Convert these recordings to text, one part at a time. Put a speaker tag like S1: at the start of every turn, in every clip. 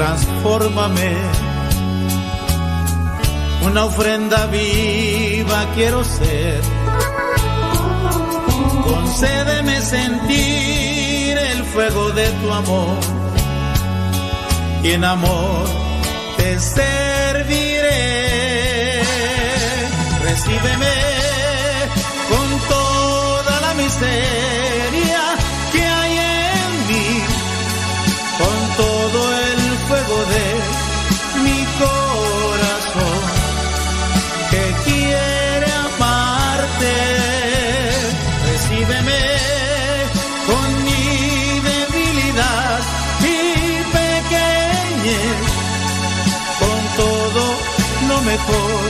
S1: transfórmame. Una ofrenda viva quiero ser. Concédeme sentir el fuego de tu amor. Y en amor te serviré. Recíbeme con toda la miseria lo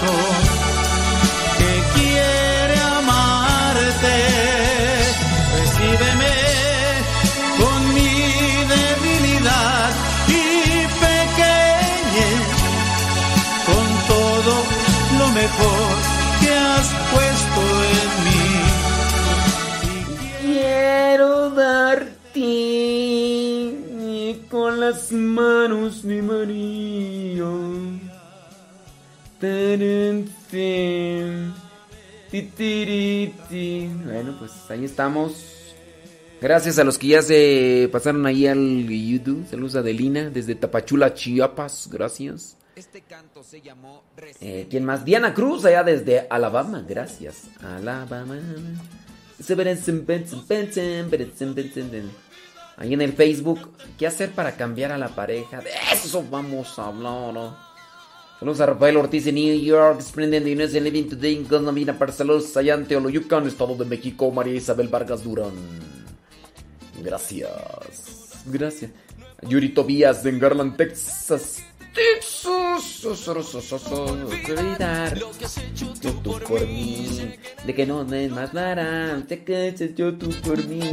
S1: corazón
S2: Bueno, pues ahí estamos. Gracias a los que ya se pasaron ahí al YouTube. Saludos a Adelina desde Tapachula, Chiapas. Gracias. Eh, ¿Quién más? Diana Cruz, allá desde Alabama. Gracias. Alabama. Ahí en el Facebook. ¿Qué hacer para cambiar a la pareja? De eso vamos a hablar. ¿no? Saludos a Rafael Ortiz en New York, Splendid Inés en Living Today en Cosmamina para saludos allá en Teoloyucan, Estado de México, María Isabel Vargas Durán. Gracias. Gracias. Yuri Tobías en Garland, Texas. Texas. Olvidar yo tú por mí. De que no me más nada. Te cansas yo tú por mí.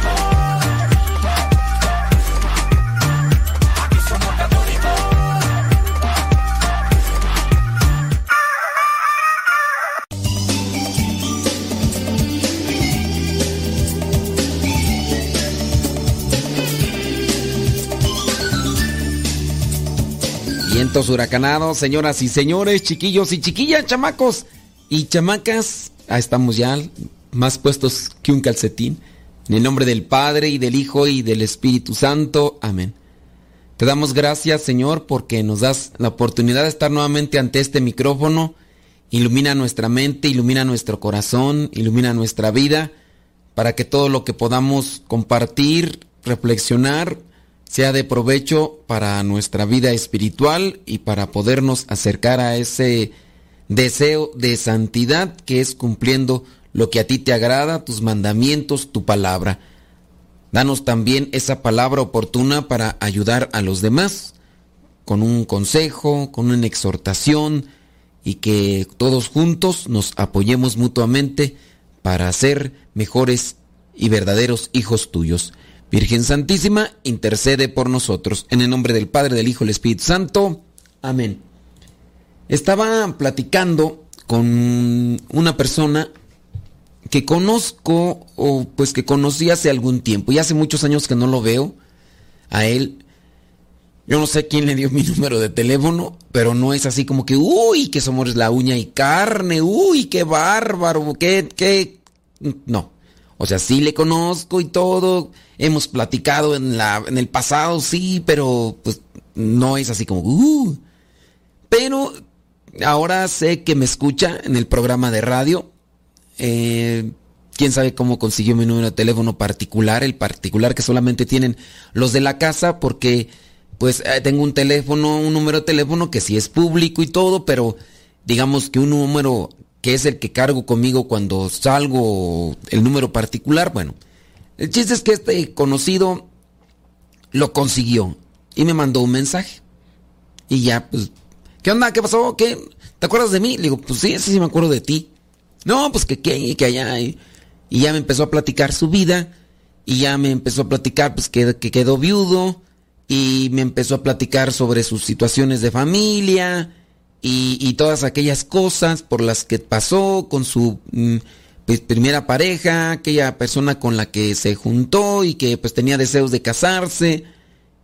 S2: Huracanados, señoras y señores, chiquillos y chiquillas, chamacos y chamacas. Ah, estamos ya más puestos que un calcetín. En el nombre del Padre y del Hijo y del Espíritu Santo. Amén. Te damos gracias, Señor, porque nos das la oportunidad de estar nuevamente ante este micrófono. Ilumina nuestra mente, ilumina nuestro corazón, ilumina nuestra vida, para que todo lo que podamos compartir, reflexionar, sea de provecho para nuestra vida espiritual y para podernos acercar a ese deseo de santidad que es cumpliendo lo que a ti te agrada, tus mandamientos, tu palabra. Danos también esa palabra oportuna para ayudar a los demás, con un consejo, con una exhortación, y que todos juntos nos apoyemos mutuamente para ser mejores y verdaderos hijos tuyos. Virgen Santísima, intercede por nosotros. En el nombre del Padre, del Hijo del Espíritu Santo. Amén. Estaba platicando con una persona que conozco o pues que conocí hace algún tiempo y hace muchos años que no lo veo a él. Yo no sé quién le dio mi número de teléfono, pero no es así como que, uy, que somos la uña y carne, uy, qué bárbaro, qué, qué... No. O sea, sí le conozco y todo, hemos platicado en, la, en el pasado, sí, pero pues no es así como... Uh. Pero ahora sé que me escucha en el programa de radio. Eh, quién sabe cómo consiguió mi número de teléfono particular, el particular que solamente tienen los de la casa, porque pues eh, tengo un teléfono, un número de teléfono que sí es público y todo, pero digamos que un número que es el que cargo conmigo cuando salgo, el número particular, bueno, el chiste es que este conocido lo consiguió y me mandó un mensaje. Y ya, pues, ¿qué onda? ¿Qué pasó? ¿Qué? ¿Te acuerdas de mí? Le digo, pues sí, sí, sí me acuerdo de ti. No, pues que aquí, que allá. Y, ya me empezó a platicar su vida. Y ya me empezó a platicar, pues, que, que quedó viudo. Y me empezó a platicar sobre sus situaciones de familia y, todas aquellas cosas por las que pasó con su mm, pues, primera pareja, aquella persona con la que se juntó y que pues tenía deseos de casarse,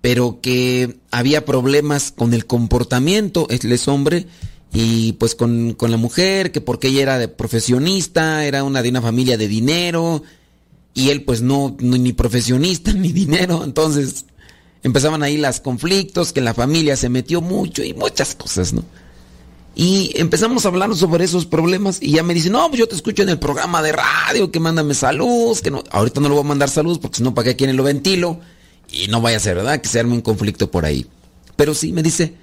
S2: pero que había problemas con el comportamiento, él es hombre, y pues con, con la mujer, que porque ella era de profesionista, era una de una familia de dinero, y él pues no, ni profesionista ni dinero, entonces empezaban ahí los conflictos, que la familia se metió mucho y muchas cosas, ¿no? Y empezamos a hablar sobre esos problemas y ya me dice, no, pues yo te escucho en el programa de radio, que mándame salud, que no, ahorita no le voy a mandar salud porque si no, ¿para qué quieren lo ventilo? Y no vaya a ser, ¿verdad? Que se arme un conflicto por ahí. Pero sí, me dice,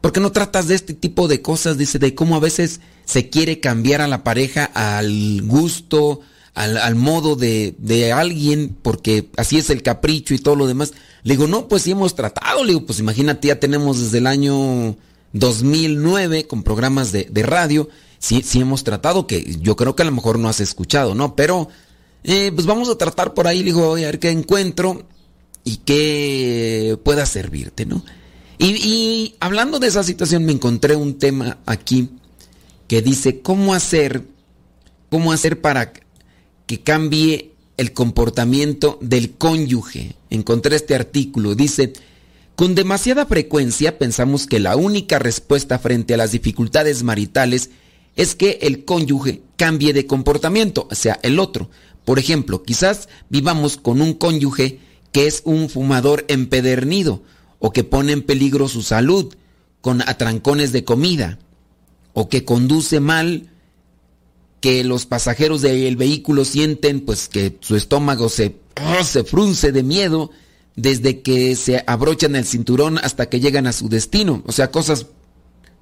S2: ¿por qué no tratas de este tipo de cosas? Dice, de cómo a veces se quiere cambiar a la pareja al gusto, al, al modo de, de, alguien, porque así es el capricho y todo lo demás. Le digo, no, pues sí hemos tratado. Le digo, pues imagínate, ya tenemos desde el año 2009 con programas de, radio. Sí, sí hemos tratado, que yo creo que a lo mejor no has escuchado, ¿no? Pero eh, pues vamos a tratar por ahí, digo, a ver qué encuentro y qué pueda servirte, ¿no? Y, y, hablando de esa situación me encontré un tema aquí que dice cómo hacer, cómo hacer para que cambie el comportamiento del cónyuge. Encontré este artículo, dice, con demasiada frecuencia pensamos que la única respuesta frente a las dificultades maritales es que el cónyuge cambie de comportamiento, o sea, el otro. Por ejemplo, quizás vivamos con un cónyuge que es un fumador empedernido o que pone en peligro su salud con atrancones de comida. o que conduce mal, que los pasajeros del vehículo sienten pues que su estómago se, se frunce de miedo desde que se abrochan el cinturón hasta que llegan a su destino. O sea, cosas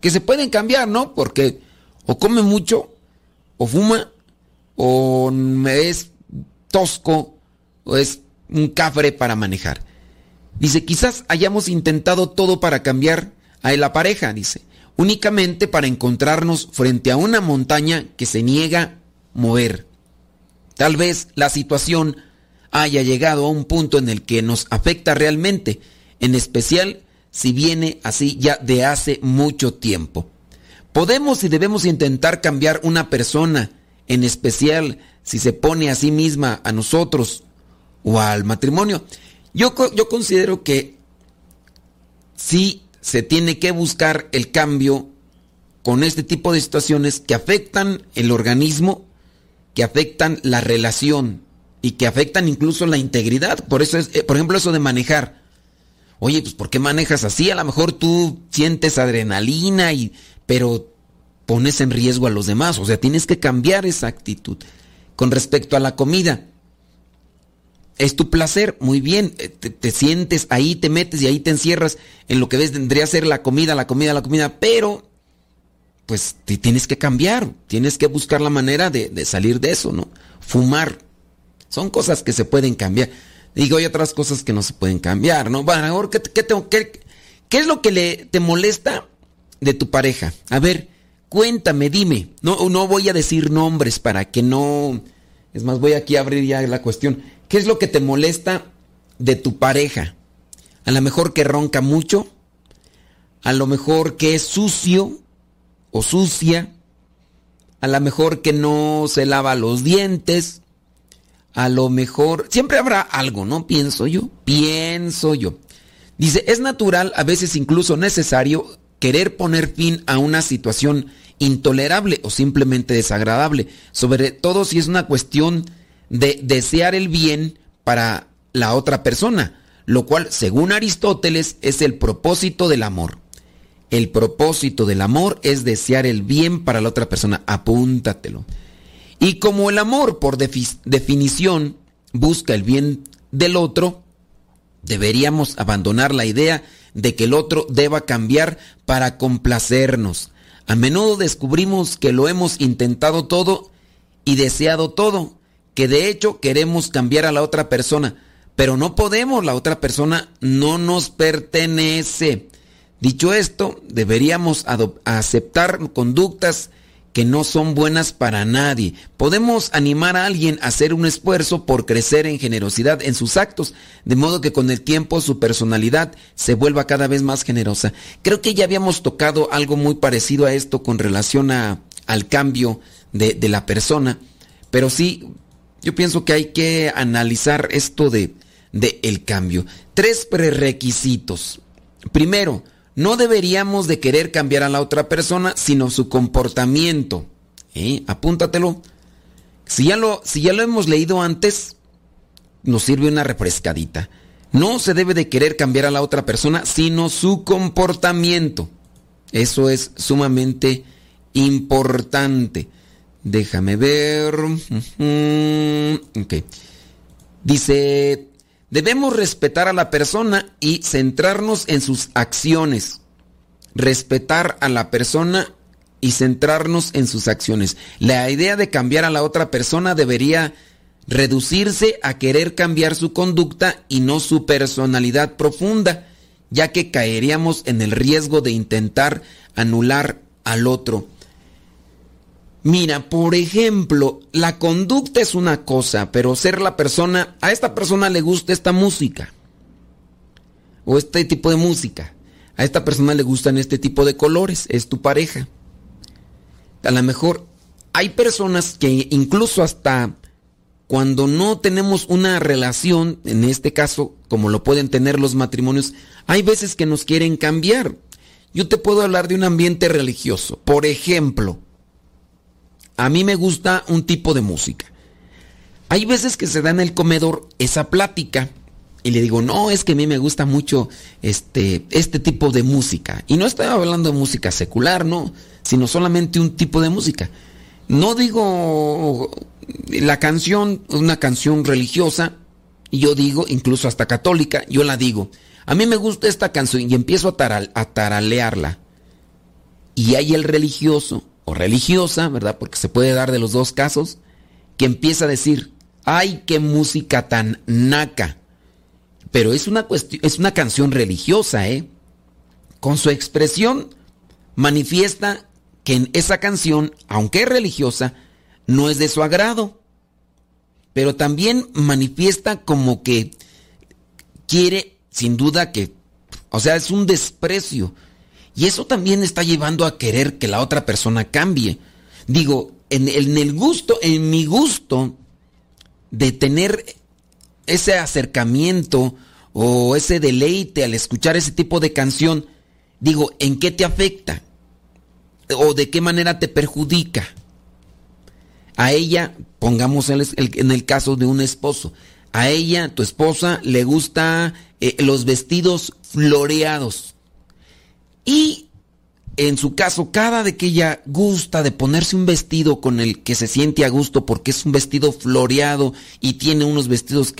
S2: que se pueden cambiar, ¿no? Porque o come mucho, o fuma, o es tosco, o es un cafre para manejar. Dice, quizás hayamos intentado todo para cambiar a la pareja, dice, únicamente para encontrarnos frente a una montaña que se niega a mover. Tal vez la situación haya llegado a un punto en el que nos afecta realmente, en especial si viene así ya de hace mucho tiempo. Podemos y debemos intentar cambiar una persona, en especial si se pone a sí misma a nosotros o al matrimonio. Yo, yo considero que sí se tiene que buscar el cambio con este tipo de situaciones que afectan el organismo, que afectan la relación y que afectan incluso la integridad. Por eso es, eh, por ejemplo, eso de manejar. Oye, pues ¿por qué manejas así? A lo mejor tú sientes adrenalina y pero pones en riesgo a los demás, o sea, tienes que cambiar esa actitud. Con respecto a la comida, es tu placer, muy bien, eh, te, sientes ahí, te metes y ahí te encierras en lo que ves, tendría ser la comida, la comida, la comida, pero pues te tienes que cambiar, tienes que buscar la manera de, salir de eso, ¿no? Fumar, son cosas que se pueden cambiar. Digo, hay otras cosas que no se pueden cambiar, ¿no? Bueno, ¿qué, qué, qué es lo que le, te molesta de tu pareja? A ver, cuéntame, dime. No, no voy a decir nombres para que no... Es más, voy aquí a abrir ya la cuestión. ¿Qué es lo que te molesta de tu pareja? A lo mejor que ronca mucho, a lo mejor que es sucio o sucia, a lo mejor que no se lava los dientes, a lo mejor, siempre habrá algo, ¿no? Pienso yo, pienso yo. Dice, es natural, a veces incluso necesario, querer poner fin a una situación intolerable o simplemente desagradable, sobre todo si es una cuestión de desear el bien para la otra persona, lo cual, según Aristóteles, es el propósito del amor. El propósito del amor es desear el bien para la otra persona. Apúntatelo. Y como el amor, por definición, busca el bien del otro, deberíamos abandonar la idea de que el otro deba cambiar para complacernos. A menudo descubrimos que lo hemos intentado todo y deseado todo, que de hecho queremos cambiar a la otra persona, pero no podemos, la otra persona no nos pertenece. Dicho esto, deberíamos aceptar conductas que no son buenas para nadie. Podemos animar a alguien a hacer un esfuerzo por crecer en generosidad en sus actos, de modo que con el tiempo su personalidad se vuelva cada vez más generosa. Creo que ya habíamos tocado algo muy parecido a esto con relación a, al cambio de, de la persona, pero sí yo pienso que hay que analizar esto de, de el cambio. Tres prerequisitos. Primero, no deberíamos de querer cambiar a la otra persona, sino su comportamiento. ¿Eh? Apúntatelo. Si ya, lo, si ya lo hemos leído antes, nos sirve una refrescadita. No se debe de querer cambiar a la otra persona, sino su comportamiento. Eso es sumamente importante. Déjame ver. Ok. Dice, debemos respetar a la persona y centrarnos en sus acciones. Respetar a la persona y centrarnos en sus acciones. La idea de cambiar a la otra persona debería reducirse a querer cambiar su conducta y no su personalidad profunda, ya que caeríamos en el riesgo de intentar anular al otro. Mira, por ejemplo, la conducta es una cosa, pero ser la persona, a esta persona le gusta esta música, o este tipo de música, a esta persona le gustan este tipo de colores, es tu pareja. A lo mejor hay personas que incluso hasta cuando no tenemos una relación, en este caso, como lo pueden tener los matrimonios, hay veces que nos quieren cambiar. Yo te puedo hablar de un ambiente religioso. Por ejemplo, a mí me gusta un tipo de música. Hay veces que se da en el comedor esa plática y le digo, no, es que a mí me gusta mucho este, este tipo de música. Y no estoy hablando de música secular, ¿no? sino solamente un tipo de música. No digo la canción, una canción religiosa, y yo digo, incluso hasta católica, yo la digo. A mí me gusta esta canción y empiezo a, a taralearla. Y hay el religioso o religiosa, ¿verdad? Porque se puede dar de los dos casos, que empieza a decir, ay, qué música tan naca. Pero es una, cuestión, es una canción religiosa, ¿eh? Con su expresión manifiesta que en esa canción, aunque es religiosa, no es de su agrado. Pero también manifiesta como que quiere, sin duda, que, o sea, es un desprecio. Y eso también está llevando a querer que la otra persona cambie. Digo, en, el gusto, en mi gusto de tener ese acercamiento o ese deleite al escuchar ese tipo de canción, digo, ¿en qué te afecta? ¿O de qué manera te perjudica? A ella, pongamos en el, caso de un esposo, a ella, tu esposa, le gusta eh, los vestidos floreados. Y en su caso, cada de que ella gusta de ponerse un vestido con el que se siente a gusto porque es un vestido floreado y tiene unos vestidos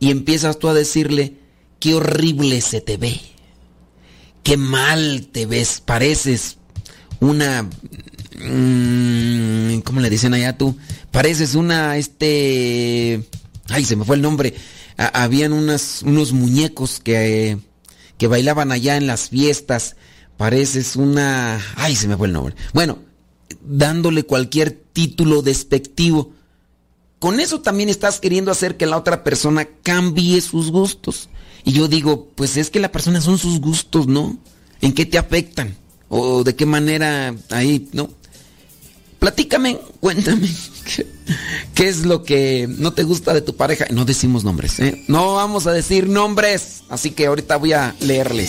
S2: y empiezas tú a decirle, qué horrible se te ve, qué mal te ves, pareces una... Mmm, ¿Cómo le dicen allá tú? Pareces una, este... Ay, se me fue el nombre. habían unas, unos muñecos que, que bailaban allá en las fiestas. Pareces una... Ay, se me fue el nombre. Bueno, dándole cualquier título despectivo. Con eso también estás queriendo hacer que la otra persona cambie sus gustos. Y yo digo, pues es que la persona son sus gustos, ¿no? ¿En qué te afectan? ¿O de qué manera ahí, no? Platícame, cuéntame. ¿Qué, es lo que no te gusta de tu pareja? No decimos nombres, ¿eh? No vamos a decir nombres. Así que ahorita voy a leerles.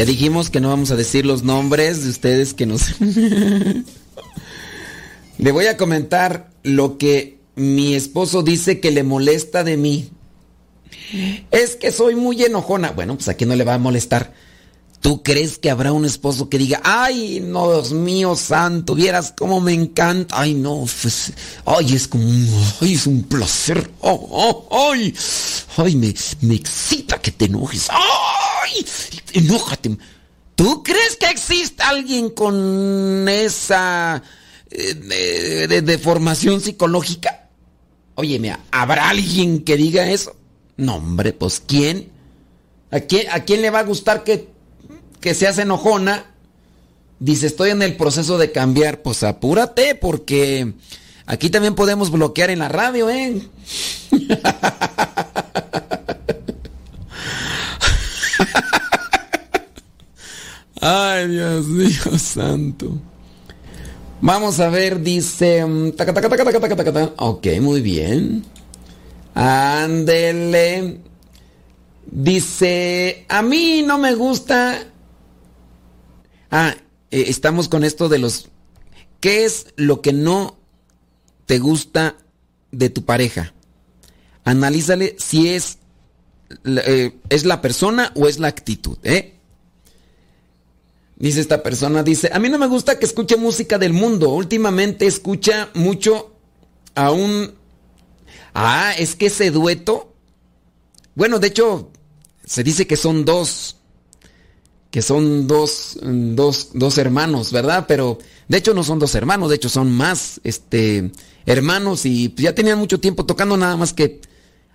S2: Ya dijimos que no vamos a decir los nombres de ustedes que nos... le voy a comentar lo que mi esposo dice que le molesta de mí. Es que soy muy enojona. Bueno, pues aquí no le va a molestar. ¿Tú crees que habrá un esposo que diga, ay, no, Dios mío santo, vieras cómo me encanta? Ay, no, pues, ay, es como ay, es un placer. Oh, oh, ay, ay, me, me excita que te enojes. Ay, enójate. ¿Tú crees que existe alguien con esa eh, de, deformación psicológica? Oye, mira, ¿habrá alguien que diga eso? No, hombre, pues ¿quién? ¿A quién, a quién le va a gustar que, que seas enojona? Dice, estoy en el proceso de cambiar. Pues apúrate, porque aquí también podemos bloquear en la radio, ¿eh? Ay, Dios mío santo. Vamos a ver, dice. Mm, ok, muy bien. Ándele. Dice, a mí no me gusta. Ah, eh, estamos con esto de los... ¿Qué es lo que no te gusta de tu pareja? Analízale si es, eh, es la persona o es la actitud, ¿eh? Dice esta persona, dice, a mí no me gusta que escuche música del mundo. Últimamente escucha mucho a un... Ah, es que ese dueto... Bueno, de hecho, se dice que son dos. Que son dos, dos, dos hermanos, ¿verdad? Pero de hecho no son dos hermanos, de hecho son más este, hermanos y ya tenían mucho tiempo tocando nada más que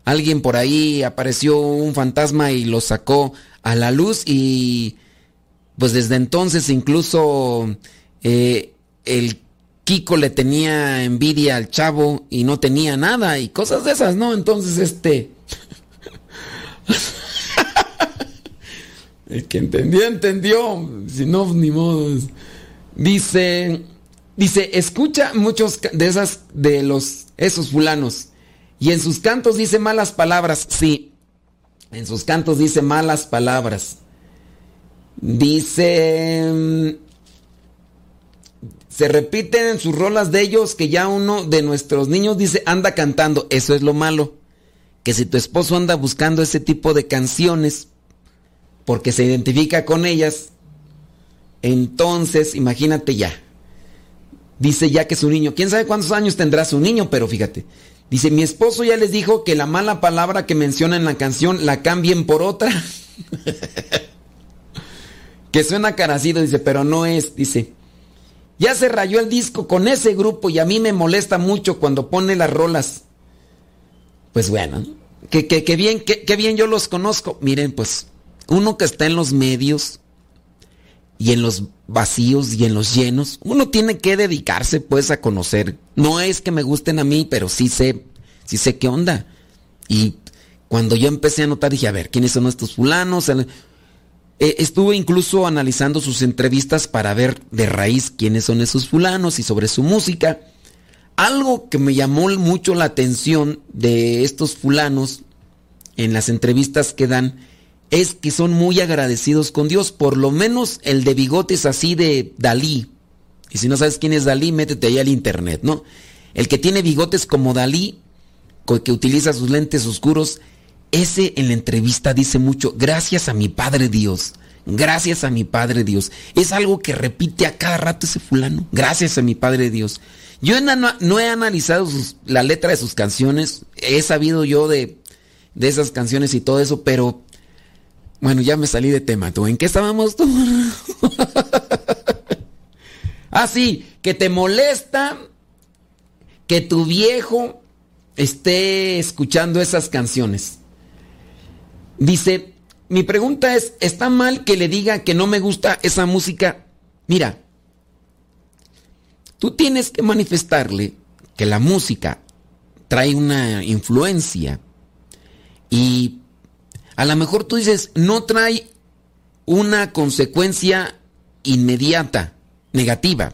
S2: alguien por ahí apareció un fantasma y los sacó a la luz y pues desde entonces incluso eh, el Kiko le tenía envidia al chavo y no tenía nada y cosas de esas, ¿no? Entonces este... el que entendió, entendió. Si no, ni modo. Dice, dice, escucha muchos de esas, de los, esos fulanos. Y en sus cantos dice malas palabras. Sí, en sus cantos dice malas palabras. Dice... Mm, se repiten en sus rolas de ellos que ya uno de nuestros niños dice anda cantando. Eso es lo malo. Que si tu esposo anda buscando ese tipo de canciones porque se identifica con ellas, entonces imagínate ya. Dice ya que su niño, quién sabe cuántos años tendrá su niño, pero fíjate. Dice, mi esposo ya les dijo que la mala palabra que menciona en la canción la cambien por otra. que suena carecido, dice, pero no es, dice. Ya se rayó el disco con ese grupo y a mí me molesta mucho cuando pone las rolas. Pues bueno, bien, que, bien yo los conozco. Miren, pues, uno que está en los medios y en los vacíos y en los llenos, uno tiene que dedicarse pues a conocer. No es que me gusten a mí, pero sí sé, sí sé qué onda. Y cuando yo empecé a notar, dije, a ver, ¿quiénes son estos fulanos? Eh, estuve incluso analizando sus entrevistas para ver de raíz quiénes son esos fulanos y sobre su música. Algo que me llamó mucho la atención de estos fulanos en las entrevistas que dan es que son muy agradecidos con Dios. Por lo menos el de bigotes así de Dalí. Y si no sabes quién es Dalí, métete ahí al internet, ¿no? El que tiene bigotes como Dalí, que utiliza sus lentes oscuros, ese en la entrevista dice mucho, gracias a mi Padre Dios, gracias a mi Padre Dios. Es algo que repite a cada rato ese fulano, gracias a mi Padre Dios. Yo no, he analizado la letra de sus canciones, he sabido yo de, de esas canciones y todo eso, pero bueno, ya me salí de tema. ¿Tú en qué estábamos tú? ah, sí, que te molesta que tu viejo esté escuchando esas canciones. Dice, mi pregunta es, ¿está mal que le diga que no me gusta esa música? Mira, tú tienes que manifestarle que la música trae una influencia y a lo mejor tú dices, no trae una consecuencia inmediata negativa,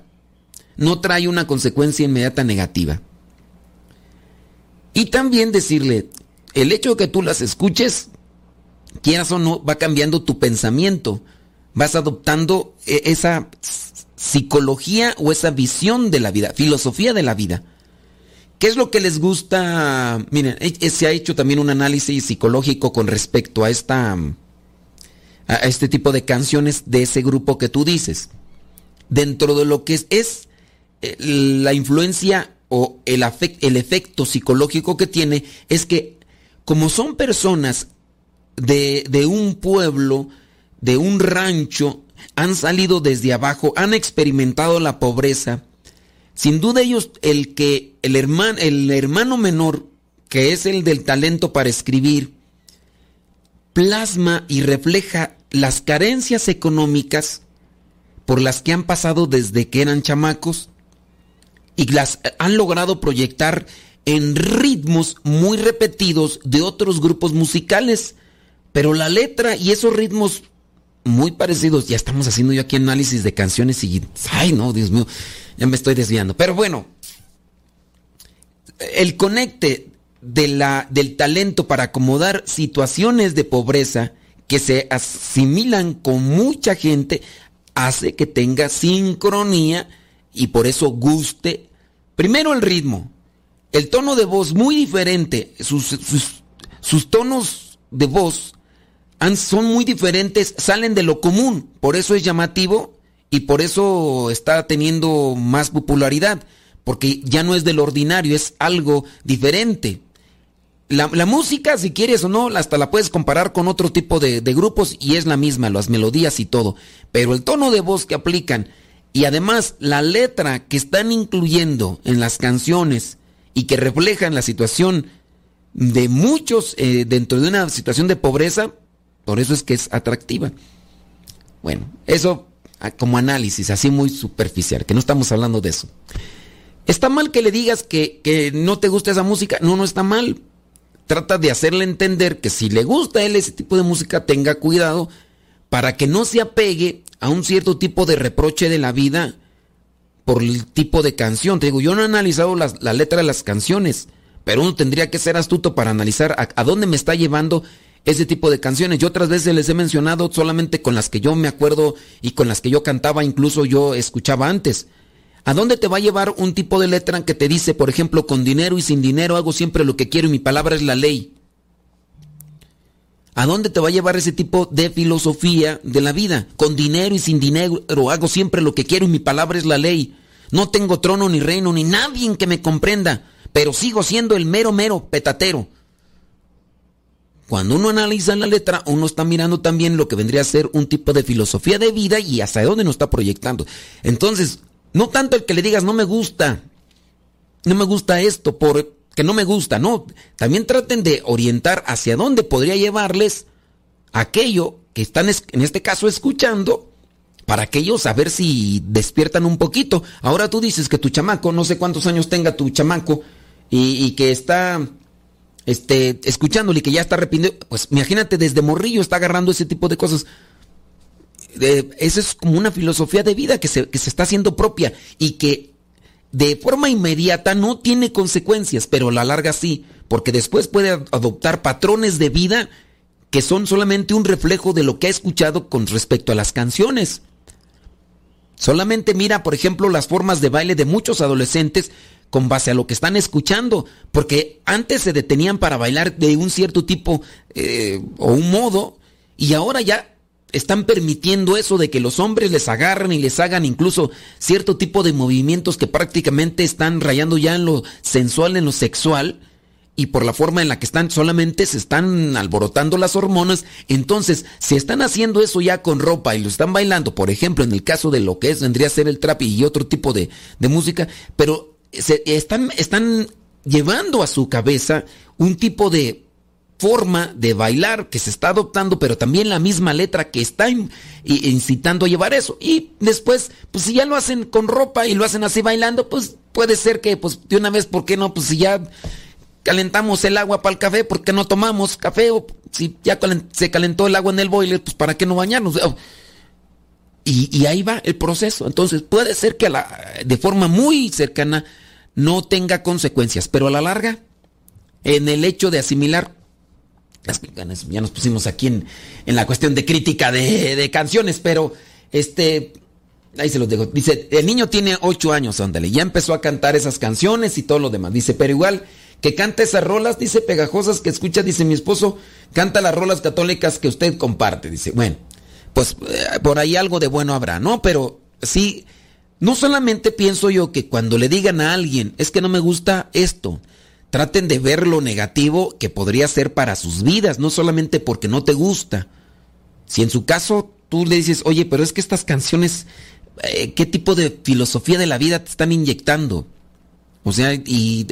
S2: no trae una consecuencia inmediata negativa. Y también decirle, el hecho de que tú las escuches quieras o no, va cambiando tu pensamiento. Vas adoptando e, esa psicología o esa visión de la vida, filosofía de la vida. ¿Qué es lo que les gusta? Miren, e, e, se ha hecho también un análisis psicológico con respecto a esta a este tipo de canciones de ese grupo que tú dices. Dentro de lo que es, es eh, la influencia o el, el efecto psicológico que tiene es que como son personas de, un pueblo, de un rancho, han salido desde abajo, han experimentado la pobreza. Sin duda ellos, el que el hermano, el hermano menor, que es el del talento para escribir, plasma y refleja las carencias económicas por las que han pasado desde que eran chamacos y las han logrado proyectar en ritmos muy repetidos de otros grupos musicales. Pero la letra y esos ritmos muy parecidos, ya estamos haciendo yo aquí análisis de canciones y... Ay, no, Dios mío, ya me estoy desviando. Pero bueno, el conecte de la, del talento para acomodar situaciones de pobreza que se asimilan con mucha gente hace que tenga sincronía y por eso guste. Primero el ritmo, el tono de voz muy diferente, sus, sus, sus tonos de voz son muy diferentes, salen de lo común, por eso es llamativo y por eso está teniendo más popularidad, porque ya no es del ordinario, es algo diferente. La, música, si quieres o no, hasta la puedes comparar con otro tipo de, grupos y es la misma, las melodías y todo, pero el tono de voz que aplican y además la letra que están incluyendo en las canciones y que reflejan la situación de muchos eh, dentro de una situación de pobreza, por eso es que es atractiva. Bueno, eso ah, como análisis, así muy superficial, que no estamos hablando de eso. ¿Está mal que le digas que, que, no te gusta esa música? No, no está mal. Trata de hacerle entender que si le gusta a él ese tipo de música, tenga cuidado para que no se apegue a un cierto tipo de reproche de la vida por el tipo de canción. Te digo, yo no he analizado la, letra de las canciones, pero uno tendría que ser astuto para analizar a dónde me está llevando ese tipo de canciones. Yo otras veces les he mencionado solamente con las que yo me acuerdo y con las que yo cantaba, incluso yo escuchaba antes. ¿A dónde te va a llevar un tipo de letra que te dice, por ejemplo, con dinero y sin dinero hago siempre lo que quiero y mi palabra es la ley? ¿A dónde te va a llevar ese tipo de filosofía de la vida? Con dinero y sin dinero hago siempre lo que quiero y mi palabra es la ley. No tengo trono ni reino ni nadie que me comprenda, pero sigo siendo el mero mero petatero. Cuando uno analiza la letra, uno está mirando también lo que vendría a ser un tipo de filosofía de vida y hasta dónde nos está proyectando. Entonces, no tanto el que le digas no me gusta, no me gusta esto, porque no me gusta, no. También traten de orientar hacia dónde podría llevarles aquello que están en este caso escuchando para que ellos a ver si despiertan un poquito. Ahora tú dices que tu chamaco, no sé cuántos años tenga tu chamaco, y, y que está este, escuchándole que ya está arrepintido, pues imagínate, desde morrillo está agarrando ese tipo de cosas. esa es como una filosofía de vida que se, que se está haciendo propia y que de forma inmediata no tiene consecuencias, pero a la larga sí, porque después puede adoptar patrones de vida que son solamente un reflejo de lo que ha escuchado con respecto a las canciones. Solamente mira, por ejemplo, las formas de baile de muchos adolescentes con base a lo que están escuchando, porque antes se detenían para bailar de un cierto tipo eh, o un modo, y ahora ya están permitiendo eso de que los hombres les agarren y les hagan incluso cierto tipo de movimientos que prácticamente están rayando ya en lo sensual, en lo sexual, y por la forma en la que están solamente se están alborotando las hormonas, entonces si están haciendo eso ya con ropa y lo están bailando, por ejemplo, en el caso de lo que es vendría a ser el trap y otro tipo de, de música, pero están, están llevando a su cabeza un tipo de forma de bailar que se está adoptando, pero también la misma letra que está incitando a llevar eso. Y después, pues si ya lo hacen con ropa y lo hacen así bailando, pues puede ser que, pues de una vez, ¿por qué no? Pues si ya calentamos el agua para el café, ¿por qué no tomamos café? O si ya se calentó el agua en el boiler, pues ¿para qué no bañarnos? Y, y, ahí va el proceso. Entonces puede ser que la, de forma muy cercana no tenga consecuencias, pero a la larga, en el hecho de asimilar, ya nos pusimos aquí en, en la cuestión de crítica de, de, canciones, pero este, ahí se los dejo. Dice, el niño tiene ocho años, ándale, ya empezó a cantar esas canciones y todo lo demás. Dice, pero igual que canta esas rolas, dice, pegajosas que escucha, dice mi esposo, canta las rolas católicas que usted comparte. Dice, bueno, pues eh, por ahí algo de bueno habrá, ¿no? Pero sí no solamente pienso yo que cuando le digan a alguien, es que no me gusta esto, traten de ver lo negativo que podría ser para sus vidas, no solamente porque no te gusta. Si en su caso tú le dices, oye, pero es que estas canciones, eh, ¿qué tipo de filosofía de la vida te están inyectando? O sea, y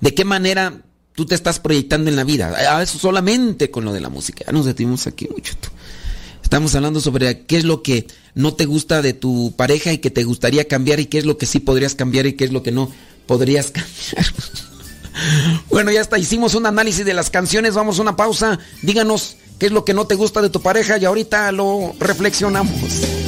S2: de, qué manera tú te estás proyectando en la vida. A eso solamente con lo de la música. Ya nos detuvimos aquí mucho. Estamos hablando sobre qué es lo que no te gusta de tu pareja y que te gustaría cambiar y qué es lo que sí podrías cambiar y qué es lo que no podrías cambiar. bueno, ya está, hicimos un análisis de las canciones, vamos a una pausa. Díganos qué es lo que no te gusta de tu pareja y ahorita lo reflexionamos.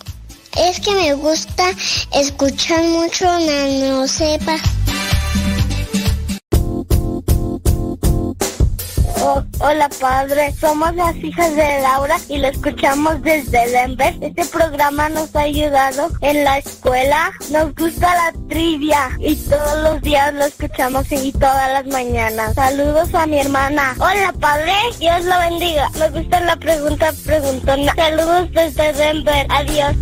S3: es que me gusta escuchar mucho Nano Cepa.
S4: Oh, hola padre, somos las hijas de Laura y lo escuchamos desde Denver. Este programa nos ha ayudado en la escuela. Nos gusta la trivia y todos los días lo escuchamos y todas las mañanas. Saludos a mi hermana. Hola padre, Dios lo bendiga. Me gusta la pregunta preguntona. Saludos desde Denver. Adiós.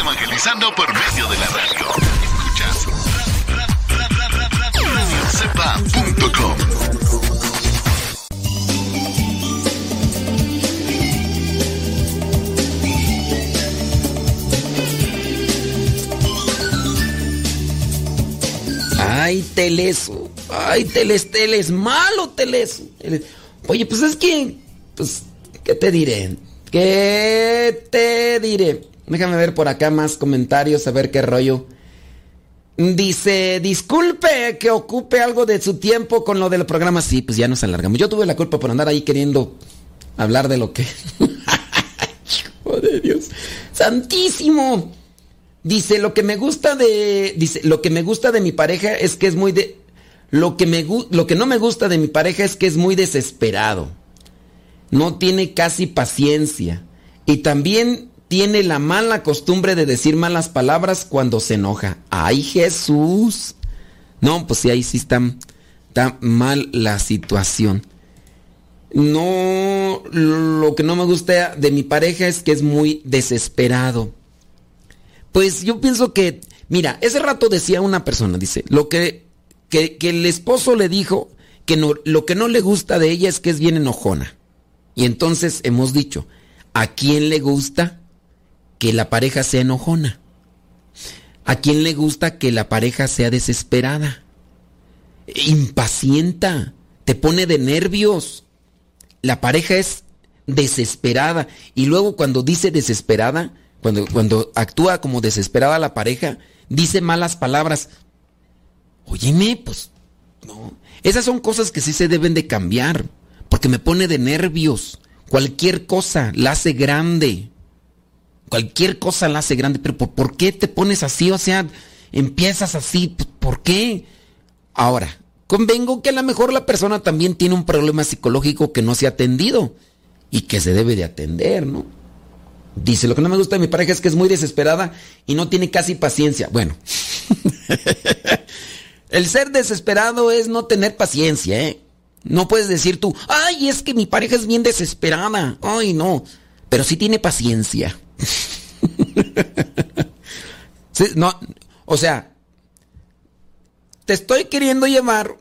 S5: Evangelizando por medio de la radio. radiocepa.com.
S2: Ay, Teleso. Ay, Teles, Teles. Malo, Teleso. Oye, pues es que. Pues, ¿qué te diré? ¿Qué te diré? Déjame ver por acá más comentarios, a ver qué rollo. Dice, disculpe que ocupe algo de su tiempo con lo del programa. Sí, pues ya nos alargamos. Yo tuve la culpa por andar ahí queriendo hablar de lo que... Hijo de Dios. Santísimo. Dice, lo que me gusta de... Dice, lo que me gusta de mi pareja es que es muy de... Lo que, me, lo que no me gusta de mi pareja es que es muy desesperado. No tiene casi paciencia. Y también tiene la mala costumbre de decir malas palabras cuando se enoja. ¡Ay, Jesús! No, pues sí, ahí sí está, mal la situación. No, lo que no me gusta de mi pareja es que es muy desesperado. Pues yo pienso que, mira, ese rato decía una persona, dice, lo que, que, que el esposo le dijo que no, lo que no le gusta de ella es que es bien enojona. Y entonces hemos dicho, ¿a quién le gusta? Que la pareja sea enojona? ¿A quién le gusta que la pareja sea desesperada? Impacienta, te pone de nervios. La pareja es desesperada y luego cuando dice desesperada, cuando, cuando actúa como desesperada la pareja, dice malas palabras. Óyeme, pues no. Esas son cosas que sí se deben de cambiar, porque me pone de nervios. Cualquier cosa la hace grande cualquier cosa la hace grande, pero ¿por, qué te pones así? O sea, empiezas así, ¿por qué? Ahora, convengo que a lo mejor la persona también tiene un problema psicológico que no se ha atendido y que se debe de atender, ¿no? Dice, lo que no me gusta de mi pareja es que es muy desesperada y no tiene casi paciencia. Bueno, el ser desesperado es no tener paciencia, ¿eh? No puedes decir tú, ay, es que mi pareja es bien desesperada. Ay, no, pero sí tiene paciencia. no, o sea, te estoy queriendo llevar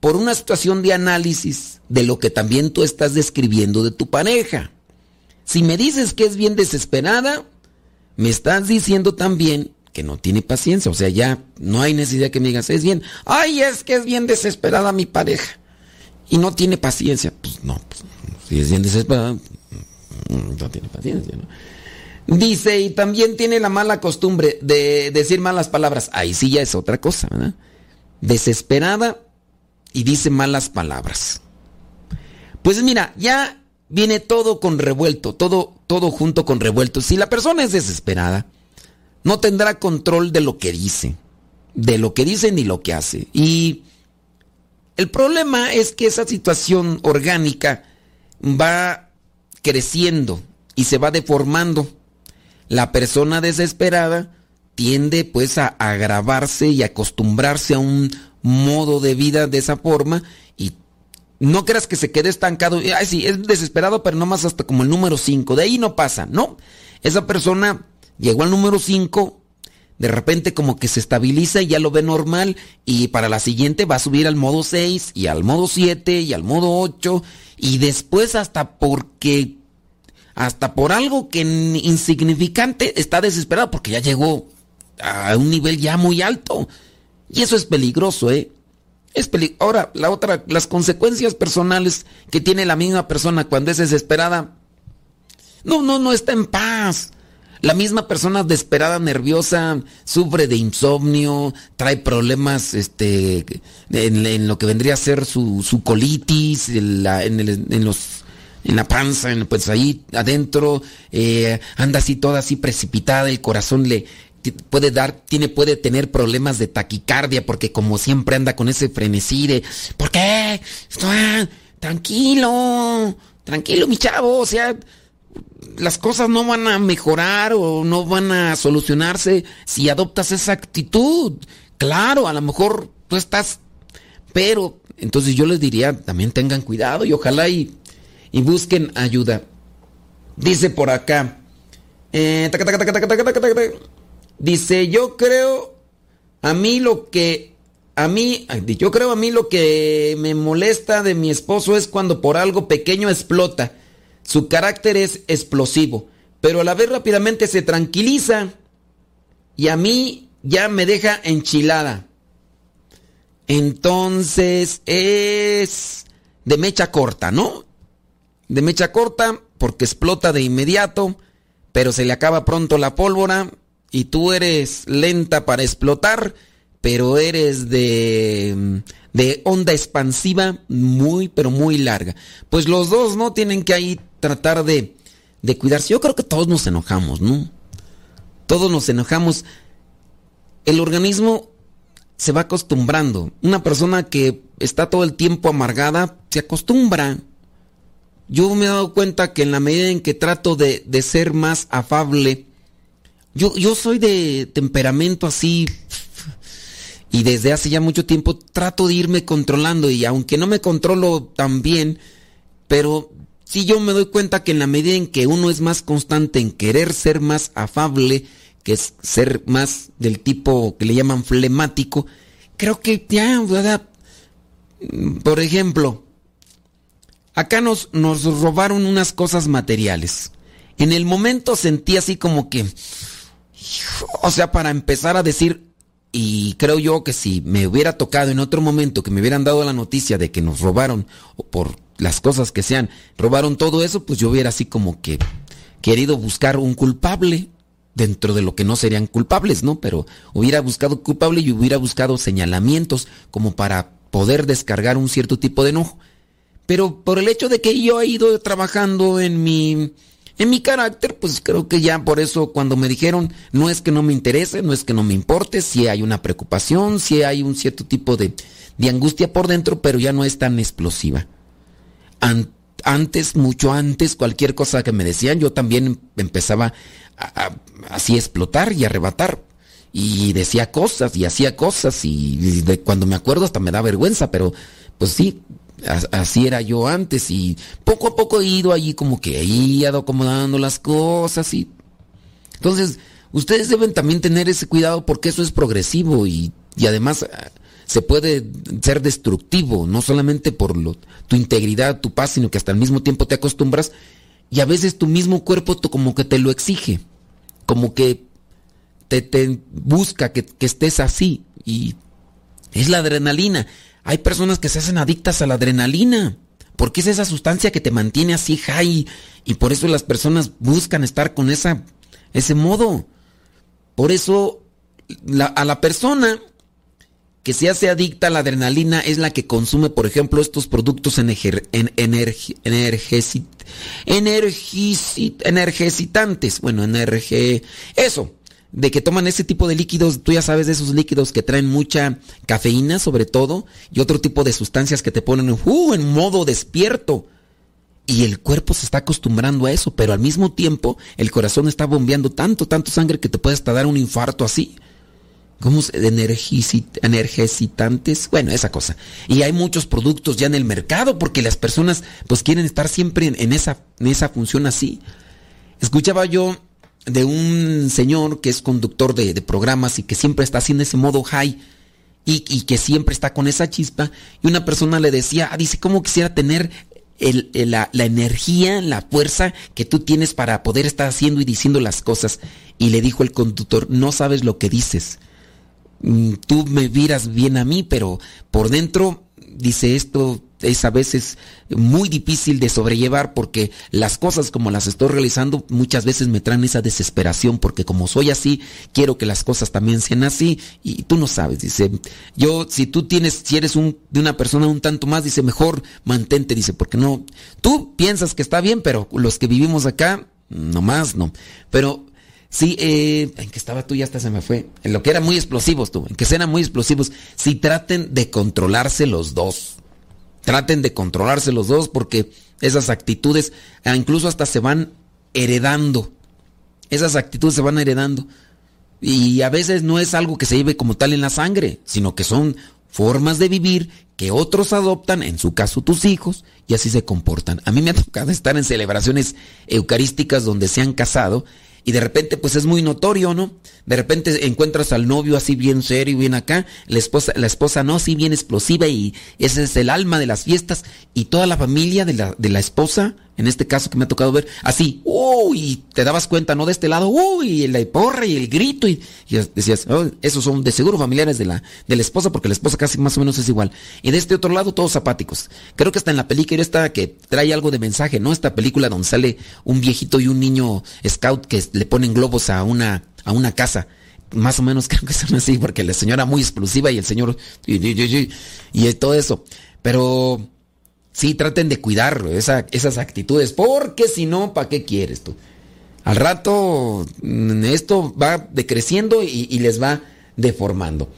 S2: por una situación de análisis de lo que también tú estás describiendo de tu pareja. si me dices que es bien desesperada, me estás diciendo también que no tiene paciencia. O sea, ya no hay necesidad que me digas, es bien, ay, es que es bien desesperada mi pareja. Y no tiene paciencia. Pues no, pues, si es bien desesperada, no tiene paciencia, ¿no? Dice, y también tiene la mala costumbre de decir malas palabras. Ahí sí ya es otra cosa, ¿verdad? Desesperada y dice malas palabras. Pues mira, ya viene todo con revuelto, todo, todo junto con revuelto. Si la persona es desesperada, no tendrá control de lo que dice, de lo que dice ni lo que hace. Y el problema es que esa situación orgánica va creciendo y se va deformando. La persona desesperada tiende pues a agravarse y acostumbrarse a un modo de vida de esa forma y no creas que se quede estancado. Ay, sí, es desesperado, pero no más hasta como el número 5. De ahí no pasa, ¿no? Esa persona llegó al número 5, de repente como que se estabiliza y ya lo ve normal y para la siguiente va a subir al modo 6 y al modo 7 y al modo 8 y después hasta porque hasta por algo que insignificante está desesperado porque ya llegó a un nivel ya muy alto. Y eso es peligroso, ¿eh? Es Ahora, la otra, las consecuencias personales que tiene la misma persona cuando es desesperada. No, no, no está en paz. La misma persona desesperada, nerviosa, sufre de insomnio, trae problemas este, en, lo que vendría a ser su, colitis, en, los, en la panza, pues ahí adentro, eh, anda así toda así precipitada, el corazón le, puede dar, tiene, puede tener problemas de taquicardia porque como siempre anda con ese frenesí de, ¿por qué? tranquilo, tranquilo mi chavo, o sea, las cosas no van a mejorar o no van a solucionarse si adoptas esa actitud. Claro, a lo mejor tú estás, pero entonces yo les diría, también tengan cuidado y ojalá y, y busquen ayuda. Dice por acá, eh, Dice, yo creo a mí lo que a mí, yo creo a mí lo que me molesta de mi esposo es cuando por algo pequeño explota. Su carácter es explosivo, pero a la vez rápidamente se tranquiliza y a mí ya me deja enchilada. Entonces es de mecha corta, ¿no? De mecha corta porque explota de inmediato, pero se le acaba pronto la pólvora y tú eres lenta para explotar, pero eres de, de onda expansiva muy, pero muy larga. Pues los dos, ¿no? Tienen que ahí tratar de, de cuidarse. Yo creo que todos nos enojamos, ¿no? Todos nos enojamos. El organismo se va acostumbrando. Una persona que está todo el tiempo amargada se acostumbra. Yo me he dado cuenta que en la medida en que trato de, de ser más afable, yo, soy de temperamento así y desde hace ya mucho tiempo trato de irme controlando y aunque no me controlo tan bien, pero sí yo me doy cuenta que en la medida en que uno es más constante en querer ser más afable, que es ser más del tipo que le llaman flemático, creo que ya, ¿verdad? Por ejemplo, acá nos, nos robaron unas cosas materiales. En el momento sentí así como que o sea, para empezar a decir, y creo yo que si me hubiera tocado en otro momento que me hubieran dado la noticia de que nos robaron, o por las cosas que sean, robaron todo eso, pues yo hubiera así como que querido buscar un culpable dentro de lo que no serían culpables, ¿no? Pero hubiera buscado culpable y hubiera buscado señalamientos como para poder descargar un cierto tipo de enojo. Pero por el hecho de que yo he ido trabajando en mi en mi carácter, pues creo que ya por eso cuando me dijeron, no es que no me interese, no es que no me importe, si hay una preocupación, si hay un cierto tipo de, angustia por dentro, pero ya no es tan explosiva. antes, mucho antes, cualquier cosa que me decían, yo también empezaba a, así explotar y arrebatar. Y decía cosas y hacía cosas y, de, cuando me acuerdo hasta me da vergüenza, pero pues sí, así era yo antes y poco a poco he ido allí como que he ido acomodando las cosas y entonces ustedes deben también tener ese cuidado porque eso es progresivo y, además eh, se puede ser destructivo no solamente por lo, tu integridad tu paz sino que hasta al mismo tiempo te acostumbras y a veces tu mismo cuerpo como que te lo exige, como que te, busca que, que estés así y es la adrenalina. Hay personas que se hacen adictas a la adrenalina porque es esa sustancia que te mantiene así high y por eso las personas buscan estar con esa, ese modo. Por eso a la persona que se hace adicta a la adrenalina es la que consume, por ejemplo, estos productos energi en, energicitantes. Bueno, energe, eso, de que toman ese tipo de líquidos, tú ya sabes de esos líquidos que traen mucha cafeína sobre todo y otro tipo de sustancias que te ponen uh, en modo despierto. Y el cuerpo se está acostumbrando a eso, pero al mismo tiempo el corazón está bombeando tanto, tanto sangre que te puede hasta dar un infarto así. ¿Cómo se energicitantes? Bueno, esa cosa. Y hay muchos productos ya en el mercado porque las personas pues quieren estar siempre en, esa, en esa función así. Escuchaba yo de un señor que es conductor de, programas y que siempre está haciendo ese modo high y, que siempre está con esa chispa. Y una persona le decía, ah, dice, ¿cómo quisiera tener la, la, energía, la fuerza que tú tienes para poder estar haciendo y diciendo las cosas? Y le dijo el conductor, no sabes lo que dices. Mm, tú me miras bien a mí, pero por dentro, dice esto, es a veces muy difícil de sobrellevar porque las cosas como las estoy realizando muchas veces me traen esa desesperación porque como soy así, quiero que las cosas también sean así y tú no sabes, dice, yo si tú tienes, si eres un, de una persona un tanto más, dice, mejor mantente, dice, porque no, tú piensas que está bien, pero los que vivimos acá, no más, no, pero Sí, eh, en que estaba tú ya hasta se me fue. En lo que eran muy explosivos tú, en que eran muy explosivos. Si traten de controlarse los dos. Traten de controlarse los dos porque esas actitudes ah, incluso hasta se van heredando. Esas actitudes se van heredando. Y a veces no es algo que se lleve como tal en la sangre, sino que son formas de vivir que otros adoptan, en su caso tus hijos, y así se comportan. A mí me ha tocado estar en celebraciones eucarísticas donde se han casado y de repente pues es muy notorio, ¿no? De repente encuentras al novio así bien serio, bien acá, la esposa, la esposa no, así bien explosiva y ese es el alma de las fiestas y toda la familia de la, de la esposa en este caso que me ha tocado ver, así, uy, te dabas cuenta, ¿no? De este lado, uy, la porra y el grito, y, decías, oh, esos son de seguro familiares de la, de la esposa, porque la esposa casi más o menos es igual. Y de este otro lado, todos zapáticos. Creo que hasta en la película esta que trae algo de mensaje, ¿no? Esta película donde sale un viejito y un niño scout que le ponen globos a una, a una casa más o menos creo que son así, porque la señora muy explosiva y el señor y, y, y todo eso. Pero Sí, traten de cuidar esas actitudes, porque si no, ¿para qué quieres tú? Al rato mm, esto va decreciendo y, les va deformando.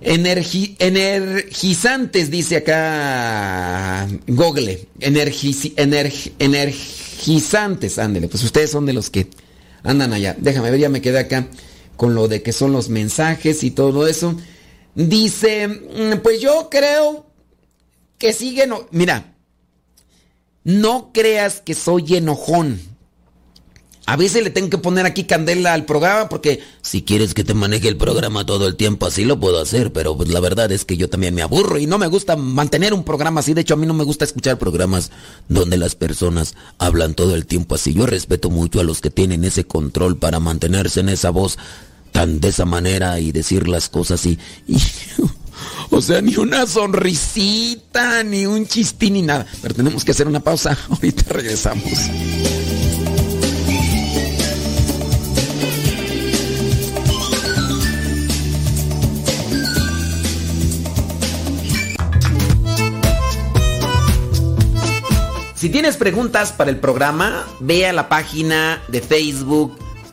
S2: energizantes, dice acá Google. energizantes, ándele. Pues ustedes son de los que andan allá. Déjame ver, ya me quedé acá con lo de que son los mensajes y todo eso. Dice, mm, pues yo creo que sigue mira, no creas que soy enojón. A veces le tengo que poner aquí candela al programa porque si quieres que te maneje el programa todo el tiempo así lo puedo hacer, pero pues la verdad es que yo también me aburro y no me gusta mantener un programa así. De hecho, a mí no me gusta escuchar programas donde las personas hablan todo el tiempo así. Yo respeto mucho a los que tienen ese control para mantenerse en esa voz tan de esa manera y decir las cosas y o sea, ni una sonrisita, ni un chistín, ni nada. Pero tenemos que hacer una pausa. Ahorita regresamos. Si tienes preguntas para el programa, ve a la página de Facebook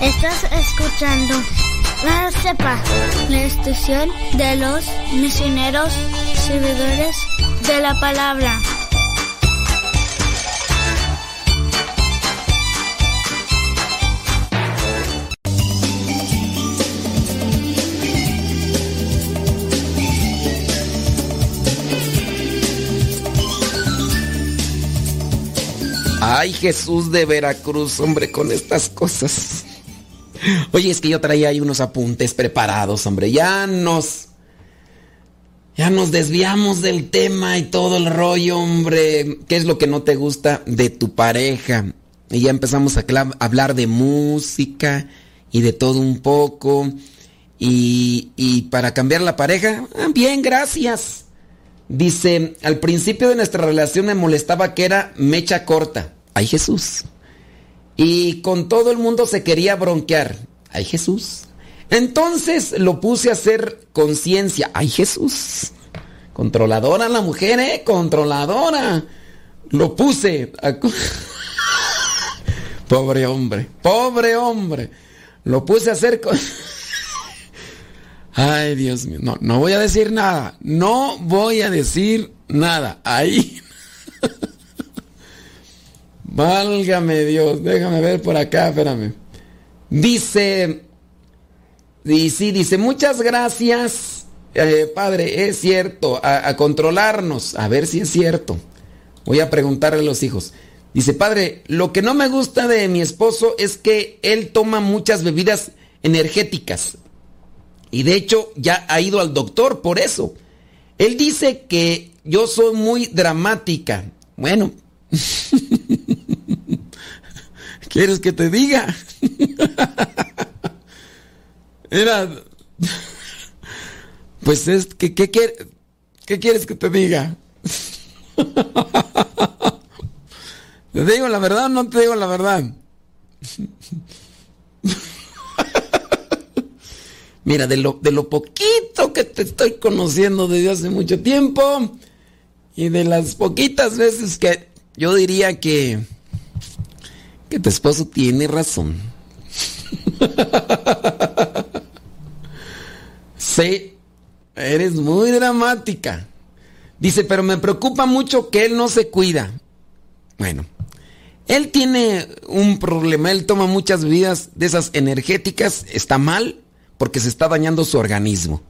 S3: Estás escuchando la CEPA, la estación de los misioneros servidores de la palabra.
S2: Ay, Jesús de Veracruz, hombre, con estas cosas. Oye, es que yo traía ahí unos apuntes preparados, hombre. Ya nos. Ya nos desviamos del tema y todo el rollo, hombre. ¿Qué es lo que no te gusta de tu pareja? Y ya empezamos a hablar de música y de todo un poco. Y, y para cambiar la pareja, ah, bien, gracias. Dice, al principio de nuestra relación me molestaba que era mecha corta. Ay Jesús. Y con todo el mundo se quería bronquear. Ay Jesús. Entonces lo puse a hacer conciencia. Ay Jesús. Controladora la mujer, ¿eh? Controladora. Lo puse. Pobre hombre. Pobre hombre. Lo puse a hacer... Con... Ay, Dios mío. No, no voy a decir nada. No voy a decir nada. Ahí. Válgame Dios. Déjame ver por acá, espérame. Dice. Y sí, dice, muchas gracias, eh, padre, es cierto, a, a controlarnos, a ver si es cierto. Voy a preguntarle a los hijos. Dice, padre, lo que no me gusta de mi esposo es que él toma muchas bebidas energéticas. Y de hecho ya ha ido al doctor por eso. Él dice que yo soy muy dramática. Bueno, ¿quieres que te diga? Era... Pues es que, ¿qué, qué quieres que te diga? ¿Te digo la verdad o no te digo la verdad? Mira, de lo, de lo poquito que te estoy conociendo desde hace mucho tiempo y de las poquitas veces que yo diría que, que tu esposo tiene razón. sí, eres muy dramática. Dice, pero me preocupa mucho que él no se cuida. Bueno, él tiene un problema, él toma muchas bebidas de esas energéticas, está mal porque se está dañando su organismo.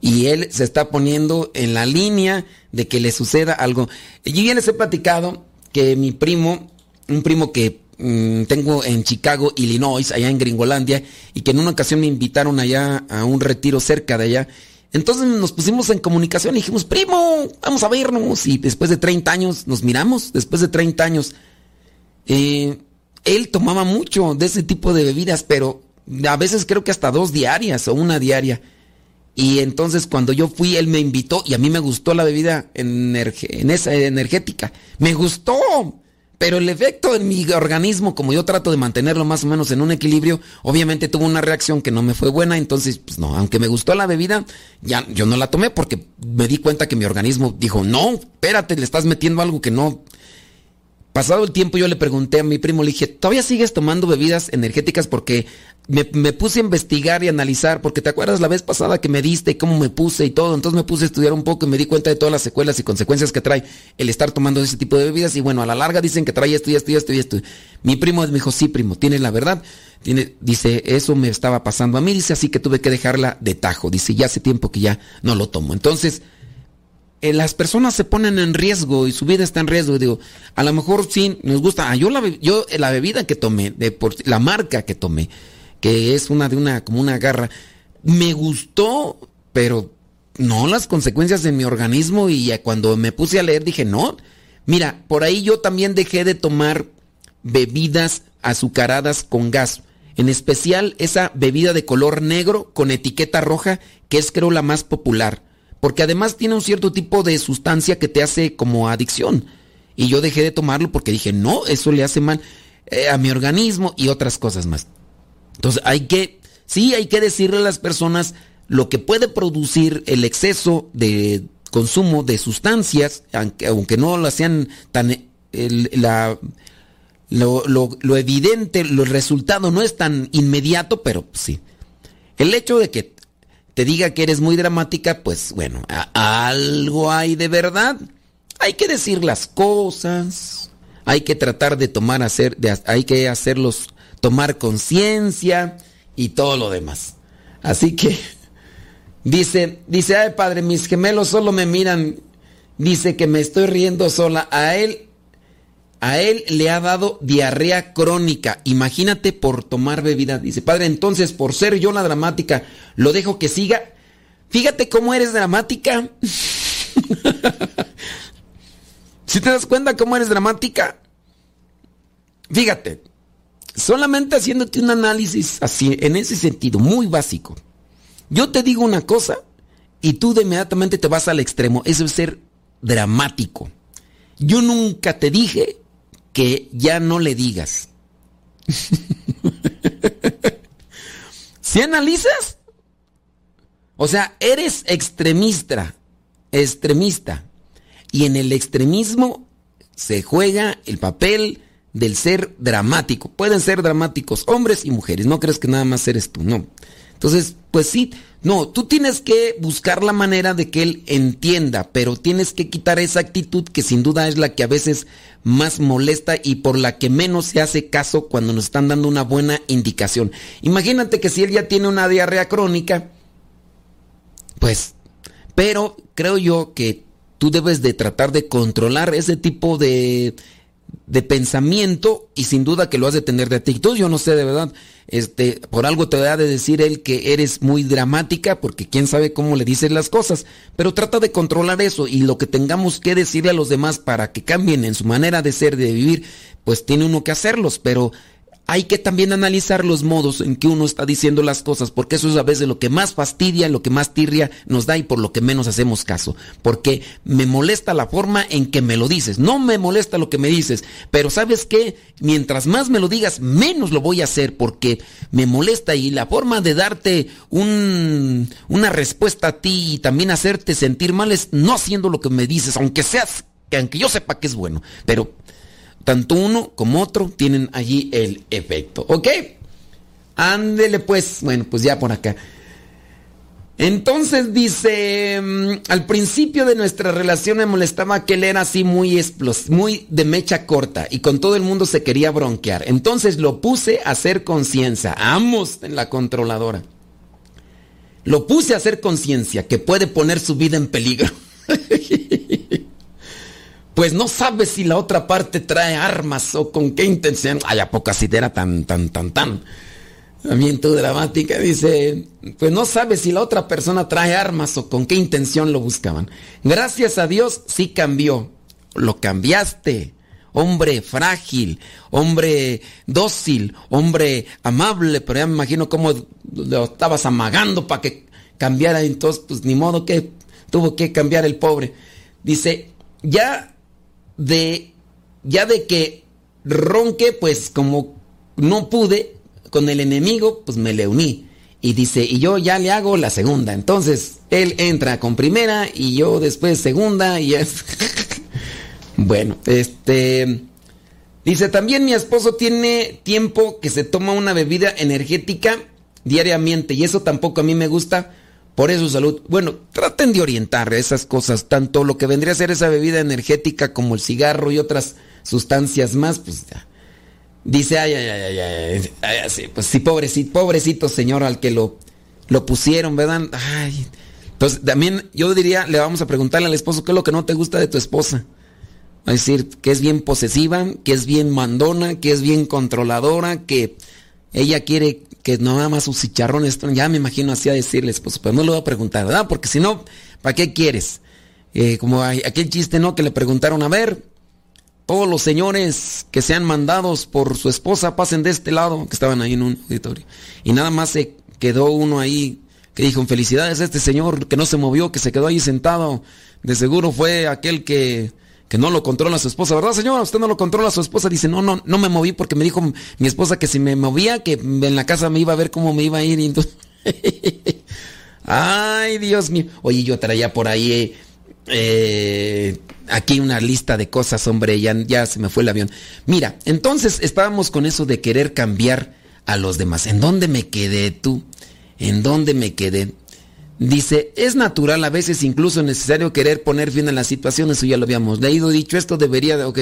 S2: Y él se está poniendo en la línea de que le suceda algo. Yo ya les he platicado que mi primo, un primo que mm, tengo en Chicago, Illinois, allá en Gringolandia, y que en una ocasión me invitaron allá a un retiro cerca de allá. Entonces nos pusimos en comunicación y dijimos, primo, vamos a vernos. Y después de 30 años nos miramos, después de 30 años. Eh, él tomaba mucho de ese tipo de bebidas, pero a veces creo que hasta dos diarias o una diaria. Y entonces cuando yo fui, él me invitó y a mí me gustó la bebida en esa energética. Me gustó. Pero el efecto en mi organismo, como yo trato de mantenerlo más o menos en un equilibrio, obviamente tuvo una reacción que no me fue buena. Entonces, pues no, aunque me gustó la bebida, ya yo no la tomé porque me di cuenta que mi organismo dijo, no, espérate, le estás metiendo algo que no, Pasado el tiempo yo le pregunté a mi primo, le dije, ¿todavía sigues tomando bebidas energéticas? Porque me, puse a investigar y analizar, porque te acuerdas la vez pasada que me diste y cómo me puse y todo, entonces me puse a estudiar un poco y me di cuenta de todas las secuelas y consecuencias que trae el estar tomando ese tipo de bebidas y bueno, a la larga dicen que trae esto y esto y esto y esto. Mi primo me dijo, sí primo, tienes la verdad. Tiene, dice, eso me estaba pasando a mí, dice, así que tuve que dejarla de tajo. Dice, ya hace tiempo que ya no lo tomo. Entonces, eh, las personas se ponen en riesgo y su vida está en riesgo. Digo, a lo mejor sí nos gusta. Ah, yo la, yo la bebida que tomé, de la marca que tomé, que es una de una como una garra, me gustó, pero no las consecuencias en mi organismo y cuando me puse a leer dije, no, mira, por ahí yo también dejé de tomar bebidas azucaradas con gas. En especial esa bebida de color negro con etiqueta roja, que es creo la más popular porque además tiene un cierto tipo de sustancia que te hace como adicción. Y yo dejé de tomarlo porque dije, no, eso le hace mal eh, a mi organismo y otras cosas más. Entonces hay que, sí, hay que decirle a las personas lo que puede producir el exceso de consumo de sustancias, aunque, aunque no lo sean tan... la, lo, lo, evidente, el resultado no es tan inmediato, pero sí. El hecho de que te diga que eres muy dramática, pues bueno, algo hay de verdad. Hay que decir las cosas, hay que tratar de tomar, hacer, hay que hacerlos tomar conciencia y todo lo demás. Así que dice, dice, ay padre, mis gemelos solo me miran, dice que me estoy riendo sola. A él, a él le ha dado diarrea crónica. Imagínate por tomar bebida. Dice, padre, entonces por ser yo la dramática, lo dejo que siga. Fíjate cómo eres dramática. Si te das cuenta cómo eres dramática, fíjate, solamente haciéndote un análisis así, en ese sentido, muy básico. Yo te digo una cosa y tú de inmediatamente te vas al extremo. Eso es ser dramático. Yo nunca te dije que ya no le digas. si analizas, o sea, eres extremista, extremista. Y en el extremismo se juega el papel del ser dramático. Pueden ser dramáticos hombres y mujeres. No crees que nada más eres tú, no. Entonces, pues sí, no, tú tienes que buscar la manera de que él entienda, pero tienes que quitar esa actitud que sin duda es la que a veces más molesta y por la que menos se hace caso cuando nos están dando una buena indicación. Imagínate que si él ya tiene una diarrea crónica, pues, pero creo yo que tú debes de tratar de controlar ese tipo de, de pensamiento y sin duda que lo has de tener de actitud. Yo no sé de verdad, este, por algo te da de decir él que eres muy dramática porque quién sabe cómo le dices las cosas, pero trata de controlar eso y lo que tengamos que decirle a los demás para que cambien en su manera de ser, de vivir, pues tiene uno que hacerlos, pero hay que también analizar los modos en que uno está diciendo las cosas, porque eso es a veces lo que más fastidia, lo que más tirria nos da y por lo que menos hacemos caso. Porque me molesta la forma en que me lo dices, no me molesta lo que me dices, pero sabes qué, mientras más me lo digas, menos lo voy a hacer porque me molesta y la forma de darte un, una respuesta a ti y también hacerte sentir mal es no haciendo lo que me dices, aunque seas, que aunque yo sepa que es bueno, pero tanto uno como otro tienen allí el efecto. ¿Ok? Ándele pues. Bueno, pues ya por acá. Entonces dice, mm, al principio de nuestra relación me molestaba que él era así muy explos, muy de mecha corta y con todo el mundo se quería bronquear. Entonces lo puse a hacer conciencia. Amos en la controladora. Lo puse a hacer conciencia que puede poner su vida en peligro. pues no sabe si la otra parte trae armas o con qué intención. Ay, a poca era tan, tan, tan, tan. También tu dramática dice, pues no sabe si la otra persona trae armas o con qué intención lo buscaban. Gracias a Dios sí cambió. Lo cambiaste. Hombre frágil, hombre dócil, hombre amable, pero ya me imagino cómo lo estabas amagando para que cambiara. Entonces, pues ni modo que tuvo que cambiar el pobre. Dice, ya de ya de que ronque, pues como no pude con el enemigo, pues me le uní. Y dice, y yo ya le hago la segunda. Entonces, él entra con primera y yo después segunda y es... bueno, este... Dice, también mi esposo tiene tiempo que se toma una bebida energética diariamente y eso tampoco a mí me gusta por eso salud. Bueno, traten de orientar esas cosas, tanto lo que vendría a ser esa bebida energética como el cigarro y otras sustancias más, pues ya. Dice, ay, ay, ay, ay, ay, sí, pues sí, pobrecito, pobrecito señor al que lo, lo pusieron, ¿verdad? Ay. Entonces, también yo diría, le vamos a preguntarle al esposo qué es lo que no te gusta de tu esposa. Va decir que es bien posesiva, que es bien mandona, que es bien controladora, que ella quiere que no nada más sus chicharrones, ya me imagino así a decirles, pues, pues no le voy a preguntar, ¿verdad? Porque si no, ¿para qué quieres? Eh, como aquel chiste, ¿no? Que le preguntaron, a ver, todos los señores que sean mandados por su esposa pasen de este lado, que estaban ahí en un auditorio. Y nada más se quedó uno ahí que dijo, felicidades a este señor que no se movió, que se quedó ahí sentado. De seguro fue aquel que, que no lo controla su esposa, ¿verdad, señora? Usted no lo controla su esposa. Dice, no, no, no me moví porque me dijo mi esposa que si me movía, que en la casa me iba a ver cómo me iba a ir. Y entonces... Ay, Dios mío. Oye, yo traía por ahí eh, aquí una lista de cosas, hombre, ya, ya se me fue el avión. Mira, entonces estábamos con eso de querer cambiar a los demás. ¿En dónde me quedé tú? ¿En dónde me quedé? Dice, es natural, a veces incluso necesario querer poner fin a la situación, eso ya lo habíamos leído, dicho esto debería, de, ok,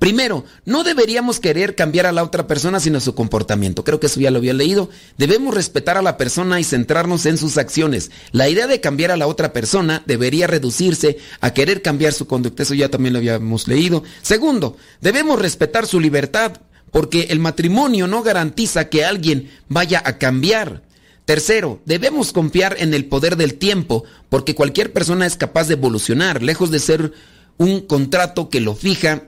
S2: primero, no deberíamos querer cambiar a la otra persona sino su comportamiento, creo que eso ya lo había leído, debemos respetar a la persona y centrarnos en sus acciones, la idea de cambiar a la otra persona debería reducirse a querer cambiar su conducta, eso ya también lo habíamos leído, segundo, debemos respetar su libertad, porque el matrimonio no garantiza que alguien vaya a cambiar, Tercero, debemos confiar en el poder del tiempo, porque cualquier persona es capaz de evolucionar, lejos de ser un contrato que lo fija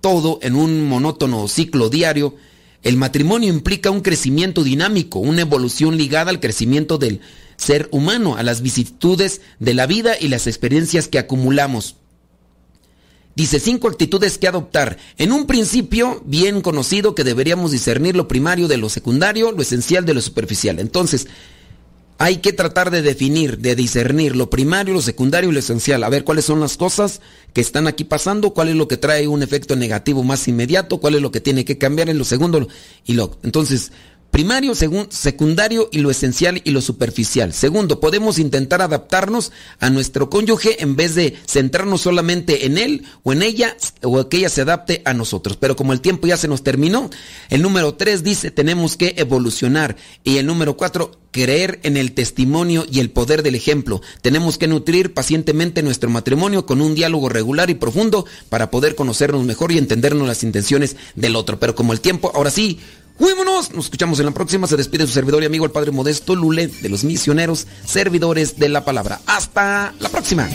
S2: todo en un monótono ciclo diario. El matrimonio implica un crecimiento dinámico, una evolución ligada al crecimiento del ser humano, a las vicisitudes de la vida y las experiencias que acumulamos. Dice cinco actitudes que adoptar. En un principio bien conocido que deberíamos discernir lo primario de lo secundario, lo esencial de lo superficial. Entonces, hay que tratar de definir, de discernir lo primario, lo secundario y lo esencial. A ver cuáles son las cosas que están aquí pasando, cuál es lo que trae un efecto negativo más inmediato, cuál es lo que tiene que cambiar en lo segundo y lo. Entonces, Primario, secundario y lo esencial y lo superficial. Segundo, podemos intentar adaptarnos a nuestro cónyuge en vez de centrarnos solamente en él o en ella o que ella se adapte a nosotros. Pero como el tiempo ya se nos terminó, el número tres dice tenemos que evolucionar y el número cuatro creer en el testimonio y el poder del ejemplo. Tenemos que nutrir pacientemente nuestro matrimonio con un diálogo regular y profundo para poder conocernos mejor y entendernos las intenciones del otro. Pero como el tiempo, ahora sí, Juémonos, nos escuchamos en la próxima. Se despide su servidor y amigo el Padre Modesto Lule de los misioneros servidores de la palabra. Hasta la próxima.